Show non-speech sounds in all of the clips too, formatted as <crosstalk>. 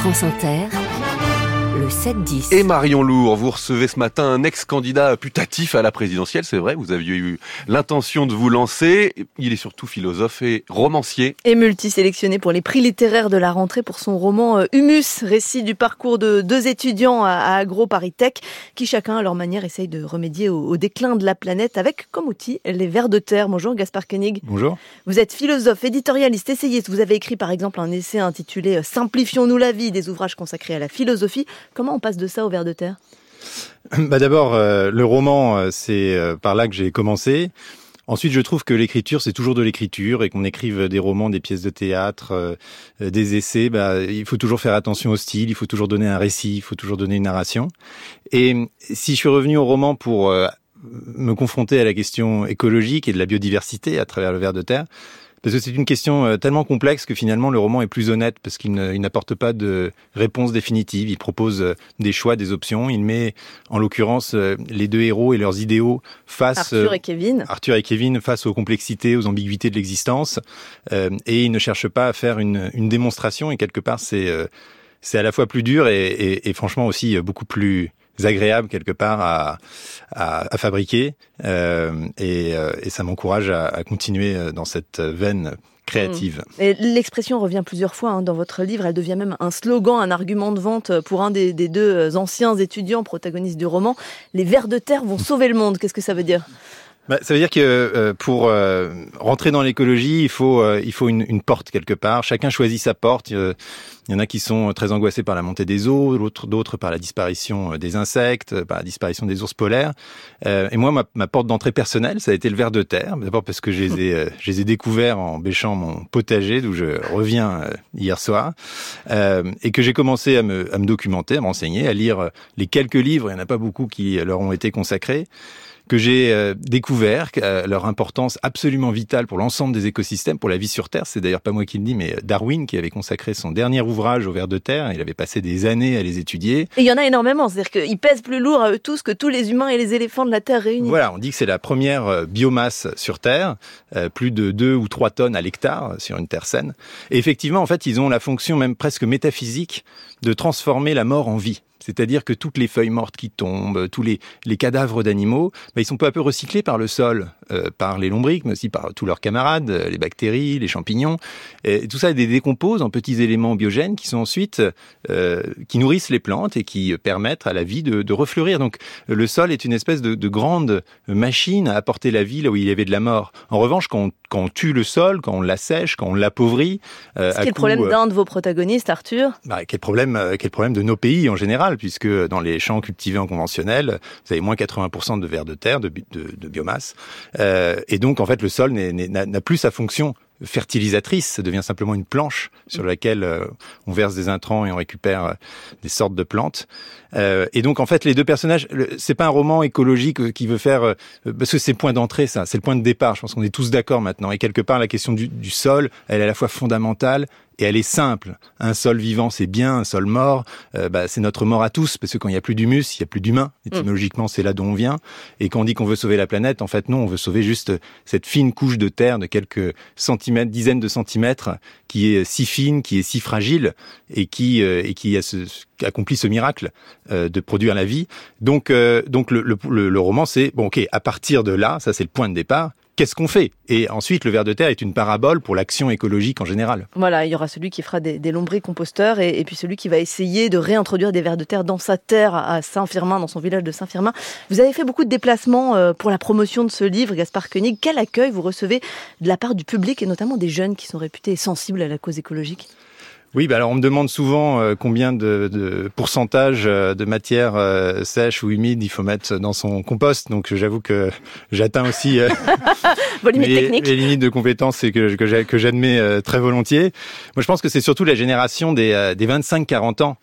France Inter, 7-10. Et Marion Lourd, vous recevez ce matin un ex-candidat putatif à la présidentielle, c'est vrai, vous aviez eu l'intention de vous lancer. Il est surtout philosophe et romancier. Et multisélectionné pour les prix littéraires de la rentrée pour son roman euh, Humus, récit du parcours de deux étudiants à Agro Paris Tech, qui chacun à leur manière essaye de remédier au, déclin de la planète avec comme outil les vers de terre. Bonjour Gaspard Koenig. Bonjour. Vous êtes philosophe, éditorialiste, essayiste. Vous avez écrit par exemple un essai intitulé euh, Simplifions-nous la vie, des ouvrages consacrés à la philosophie. Comment on passe de ça au ver de terre <clears throat> bah D'abord, euh, le roman, euh, c'est euh, par là que j'ai commencé. Ensuite, je trouve que l'écriture, c'est toujours de l'écriture et qu'on écrive des romans, des pièces de théâtre, des essais, bah, il faut toujours faire attention au style, il faut toujours donner un récit, il faut toujours donner une narration. Et si je suis revenu au roman pour me confronter à la question écologique et de la biodiversité à travers le ver de terre, parce que c'est une question euh, tellement complexe que finalement le roman est plus honnête parce qu'il n'apporte pas de réponse définitive. Il propose euh, des choix, des options. Il met en l'occurrence euh, les deux héros et leurs idéaux face Arthur et Kevin. Arthur et Kevin face aux complexités, aux ambiguïtés de l'existence. et il ne cherche pas à faire une, une démonstration. Et quelque part, c'est c'est à la fois plus dur et, et, et franchement aussi beaucoup plus agréable quelque part à, à, fabriquer euh, et, euh, et, ça m'encourage à, continuer euh, dans cette veine créative. Mmh. L'expression revient plusieurs fois hein, dans votre livre. Elle devient même un slogan, un argument de vente pour un des, des deux anciens étudiants protagonistes du roman. Les vers de terre vont sauver le monde. Qu'est-ce que ça veut dire? Bah, ça veut dire que euh, pour euh, rentrer dans l'écologie, il faut euh, il faut une, une, porte quelque part. Chacun choisit sa porte. Il y en a qui sont très angoissés par la montée des eaux, d'autres par la disparition des insectes, par la disparition des ours polaires. et moi, ma, ma porte d'entrée personnelle, ça a été le ver de terre. D'abord parce que je les ai je les ai découverts en bêchant mon potager, d'où je reviens hier soir, et que j'ai commencé à me à me documenter, à m'enseigner, à lire les quelques livres. Il n'y en a pas beaucoup qui leur ont été consacrés que j'ai euh, découvert euh, leur importance absolument vitale pour l'ensemble des écosystèmes, pour la vie sur Terre. C'est d'ailleurs pas moi qui le dis, mais Darwin qui avait consacré son dernier ouvrage au ver de terre. Il avait passé des années à les étudier. Et il y en a énormément, c'est-à-dire qu'ils pèsent plus lourd à eux tous que tous les humains et les éléphants de la Terre réunis. Voilà, on dit que c'est la première euh, biomasse sur Terre, plus de 2 ou 3 tonnes à l'hectare sur une Terre saine. Et effectivement, en fait, ils ont la fonction même presque métaphysique de transformer la mort en vie. C'est-à-dire que toutes les feuilles mortes qui tombent, tous les, les cadavres d'animaux, bah, ils sont peu à peu recyclés par le sol, euh, par les lombriques, mais aussi par tous leurs camarades, les bactéries, les champignons. Et tout ça décompose en petits éléments biogènes qui sont ensuite euh, qui nourrissent les plantes et qui permettent à la vie de, de refleurir. Donc le sol est une espèce de, de, grande machine à apporter la vie là où il y avait de la mort. En revanche, quand on, quand on tue le sol, quand on l'assèche, quand on l'appauvrit, euh, c'est le problème d'un de vos protagonistes, Arthur. Bah, quel problème, quel problème de nos pays en général puisque dans les champs cultivés en conventionnel, vous avez moins 80% de vers de terre, de, biomasse. Euh, et donc, en fait, le sol n'a plus sa fonction fertilisatrice, ça devient simplement une planche sur laquelle euh, on verse des intrants et on récupère euh, des sortes de plantes. Et donc en fait les deux personnages, c'est pas un roman écologique qui veut faire parce que c'est le point d'entrée ça, c'est le point de départ. Je pense qu'on est tous d'accord maintenant. Et quelque part la question du, sol, elle est à la fois fondamentale et elle est simple. Un sol vivant, c'est bien. Un sol mort, euh, bah, c'est notre mort à tous, parce que quand il y a plus d'humus, il y a plus d'humains. Mm. Étymologiquement, c'est là d'où on vient. Et quand on dit qu'on veut sauver la planète, en fait, non, on veut sauver juste cette fine couche de terre de quelques centimètres, dizaines de centimètres, qui est si fine, qui est si fragile, et qui euh, et qui a ce, accomplit ce miracle euh, de produire la vie. Donc, euh, donc le, le, le roman, c'est bon, ok, à partir de là, ça c'est le point de départ qu'est-ce qu'on fait? Et ensuite, le ver de terre est une parabole pour l'action écologique en général. Voilà, il y aura celui qui fera des, des composteurs et, puis celui qui va essayer de réintroduire des vers de terre dans sa terre à Saint-Firmin, dans son village de Saint-Firmin. Vous avez fait beaucoup de déplacements euh, pour la promotion de ce livre, Gaspard Koenig. Quel accueil vous recevez de la part du public et notamment des jeunes qui sont réputés sensibles à la cause écologique? Oui, bah alors on me demande souvent euh, combien de, de, pourcentage euh, de matière euh, sèche ou humide il faut mettre dans son compost. Donc j'avoue que j'atteins aussi <laughs> Vos limites mes, techniques. les limites de compétences et que, que j'admets très volontiers. Moi, je pense que c'est surtout la génération des, des 25-40 ans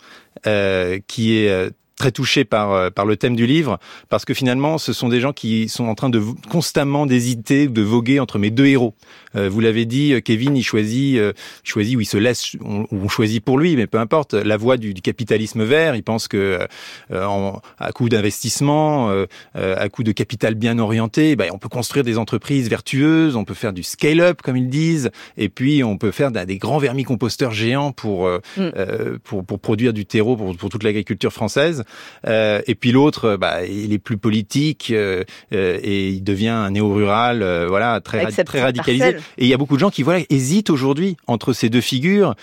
qui est très touché par par le thème du livre parce que finalement, ce sont des gens qui sont en train de constamment d'hésiter, de voguer entre mes deux héros. vous l'avez dit, Kevin, il choisit, choisit où il se laisse, on, choisit pour lui, mais peu importe, la voie du, du capitalisme vert. Il pense que en, à coup d'investissement, à coup de capital bien orienté, ben, on peut construire des entreprises vertueuses, on peut faire du scale-up comme ils disent, et puis on peut faire des grands vermicomposteurs géants pour euh, mm. euh, pour, pour, produire du terreau pour, pour toute l'agriculture française. Euh, et puis l'autre, bah, il est plus politique euh, et il devient un néo-rural, voilà, très très radicalisé. Et il y a beaucoup de gens qui voilà hésitent aujourd'hui entre ces deux figures.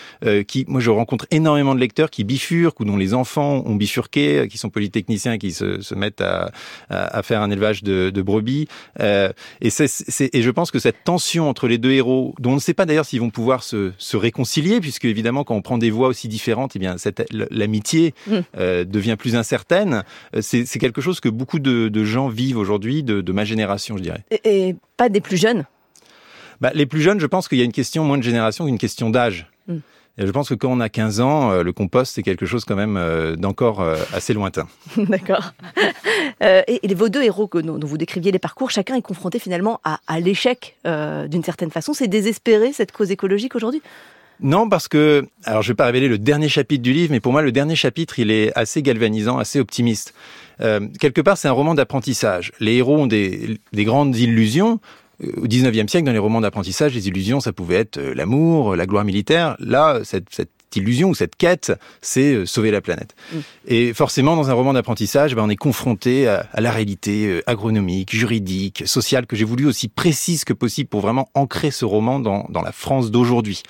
qui, moi, je rencontre énormément de lecteurs qui bifurquent ou dont les enfants ont bifurqué, qui sont polytechniciens, qui se, se mettent à, à, faire un élevage de, de brebis. et, c'est, et je pense que cette tension entre les deux héros, dont on ne sait pas d'ailleurs s'ils vont pouvoir se, se, réconcilier, puisque évidemment quand on prend des voix aussi différentes, eh bien l'amitié mm. euh, devient plus incertaine. Euh, c'est, quelque chose que beaucoup de, de gens vivent aujourd'hui, de, de, ma génération, je dirais. Et, pas des plus jeunes? Bah, Les plus jeunes, je pense qu'il y a une question moins de génération qu'une question d'âge. Mm. Et je pense que quand on a 15 ans, euh, le compost, c'est quelque chose quand même euh, d'encore assez lointain. <laughs> D'accord. et, et, vos deux héros que, dont, vous décriviez les parcours, chacun est confronté finalement à, à l'échec d'une certaine façon. C'est désespéré cette cause écologique aujourd'hui? Non, parce que, alors je vais pas révéler le dernier chapitre du livre, mais pour moi le dernier chapitre, il est assez galvanisant, assez optimiste. Euh, quelque part, c'est un roman d'apprentissage. Les héros ont des, des grandes illusions, au 19e siècle, dans les romans d'apprentissage, les illusions, ça pouvait être euh, l'amour, la gloire militaire. Là, cette, cette illusion ou cette quête, c'est euh, sauver la planète. Mm. Et forcément, dans un roman d'apprentissage, ben, on est confronté à, la réalité euh, agronomique, juridique, sociale, que j'ai voulu aussi précise que possible pour vraiment ancrer ce roman dans, dans la France d'aujourd'hui.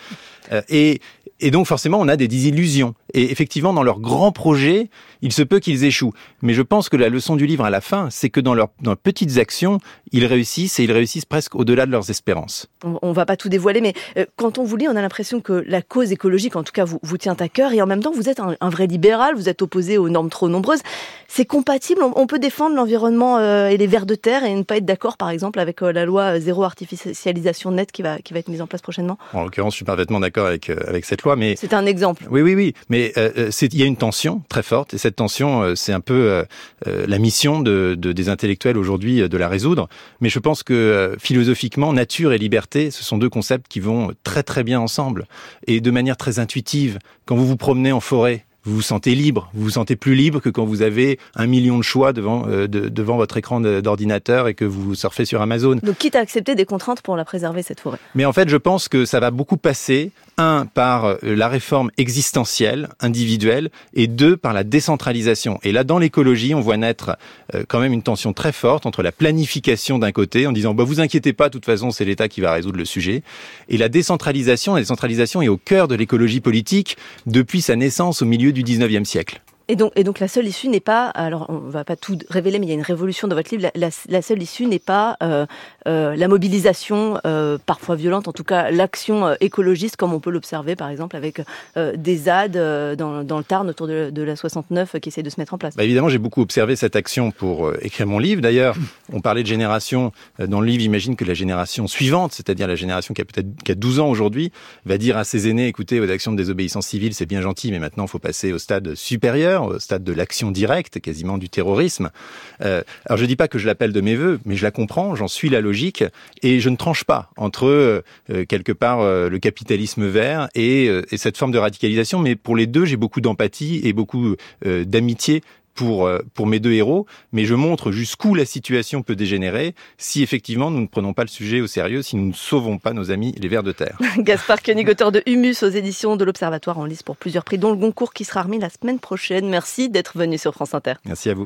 Et, et donc forcément, on a des désillusions. Et effectivement, dans leurs grands projets, il se peut qu'ils échouent. Mais je pense que la leçon du livre à la fin, c'est que dans leurs, petites actions, ils réussissent et ils réussissent presque au-delà de leurs espérances. On, ne va pas tout dévoiler, mais euh, quand on vous lit, on a l'impression que la cause écologique, en tout cas, vous, vous tient à cœur. Et en même temps, vous êtes un, vrai libéral, vous êtes opposé aux normes trop nombreuses. C'est compatible? On, peut défendre l'environnement euh, et les vers de terre et ne pas être d'accord, par exemple, avec euh, la loi zéro artificialisation nette qui va, qui va être mise en place prochainement? En l'occurrence, je suis parfaitement d'accord avec, avec cette loi. mais C'est un exemple. Oui, oui, oui. Mais euh, euh, il y a une tension très forte et cette tension, euh, c'est un peu la mission de, des intellectuels aujourd'hui de la résoudre. Mais je pense que philosophiquement, nature et liberté, ce sont deux concepts qui vont très très bien ensemble et de manière très intuitive. Quand vous vous promenez en forêt, vous vous sentez libre, vous vous sentez plus libre que quand vous avez un million de choix devant, devant votre écran d'ordinateur et que vous surfez sur Amazon. Donc quitte à accepter des contraintes pour la préserver, cette forêt. Mais en fait, je pense que ça va beaucoup passer un, par euh, la réforme existentielle, individuelle, et deux, par la décentralisation. Et là, dans l'écologie, on voit naître euh, quand même une tension très forte entre la planification d'un côté, en disant, bah, vous inquiétez pas, de toute façon, c'est l'État qui va résoudre le sujet, et la décentralisation. La décentralisation est au cœur de l'écologie politique depuis sa naissance au milieu du 19e siècle. Et donc, et donc la seule issue n'est pas, alors on va pas tout révéler, mais il y a une révolution dans votre livre. La, la, seule issue n'est pas euh, euh, la mobilisation, euh, parfois violente, en tout cas l'action écologiste, comme on peut l'observer par exemple avec des ZAD dans, dans, le Tarn autour de, de, la 69 qui essaie de se mettre en place. Bah évidemment, j'ai beaucoup observé cette action pour écrire mon livre. D'ailleurs, <laughs> on parlait de génération dans le livre. Imagine que la génération suivante, c'est-à-dire la génération qui a peut-être qui a 12 ans aujourd'hui, va dire à ses aînés écoutez, vos actions de désobéissance civile, c'est bien gentil, mais maintenant, il faut passer au stade supérieur au stade de l'action directe, quasiment du terrorisme. Euh, alors je dis pas que je l'appelle de mes voeux, mais je la comprends, j'en suis la logique, et je ne tranche pas entre euh, quelque part euh, le capitalisme vert et, et, cette forme de radicalisation, mais pour les deux, j'ai beaucoup d'empathie et beaucoup d'amitié pour, euh, pour mes deux héros, mais je montre jusqu'où la situation peut dégénérer si effectivement nous ne prenons pas le sujet au sérieux, si nous ne sauvons pas nos amis les vers de terre. <laughs> Gaspard Koenig, auteur de Humus aux éditions de l'Observatoire en lice pour plusieurs prix, dont le Goncourt qui sera remis la semaine prochaine. Merci d'être venu sur France Inter. Merci à vous.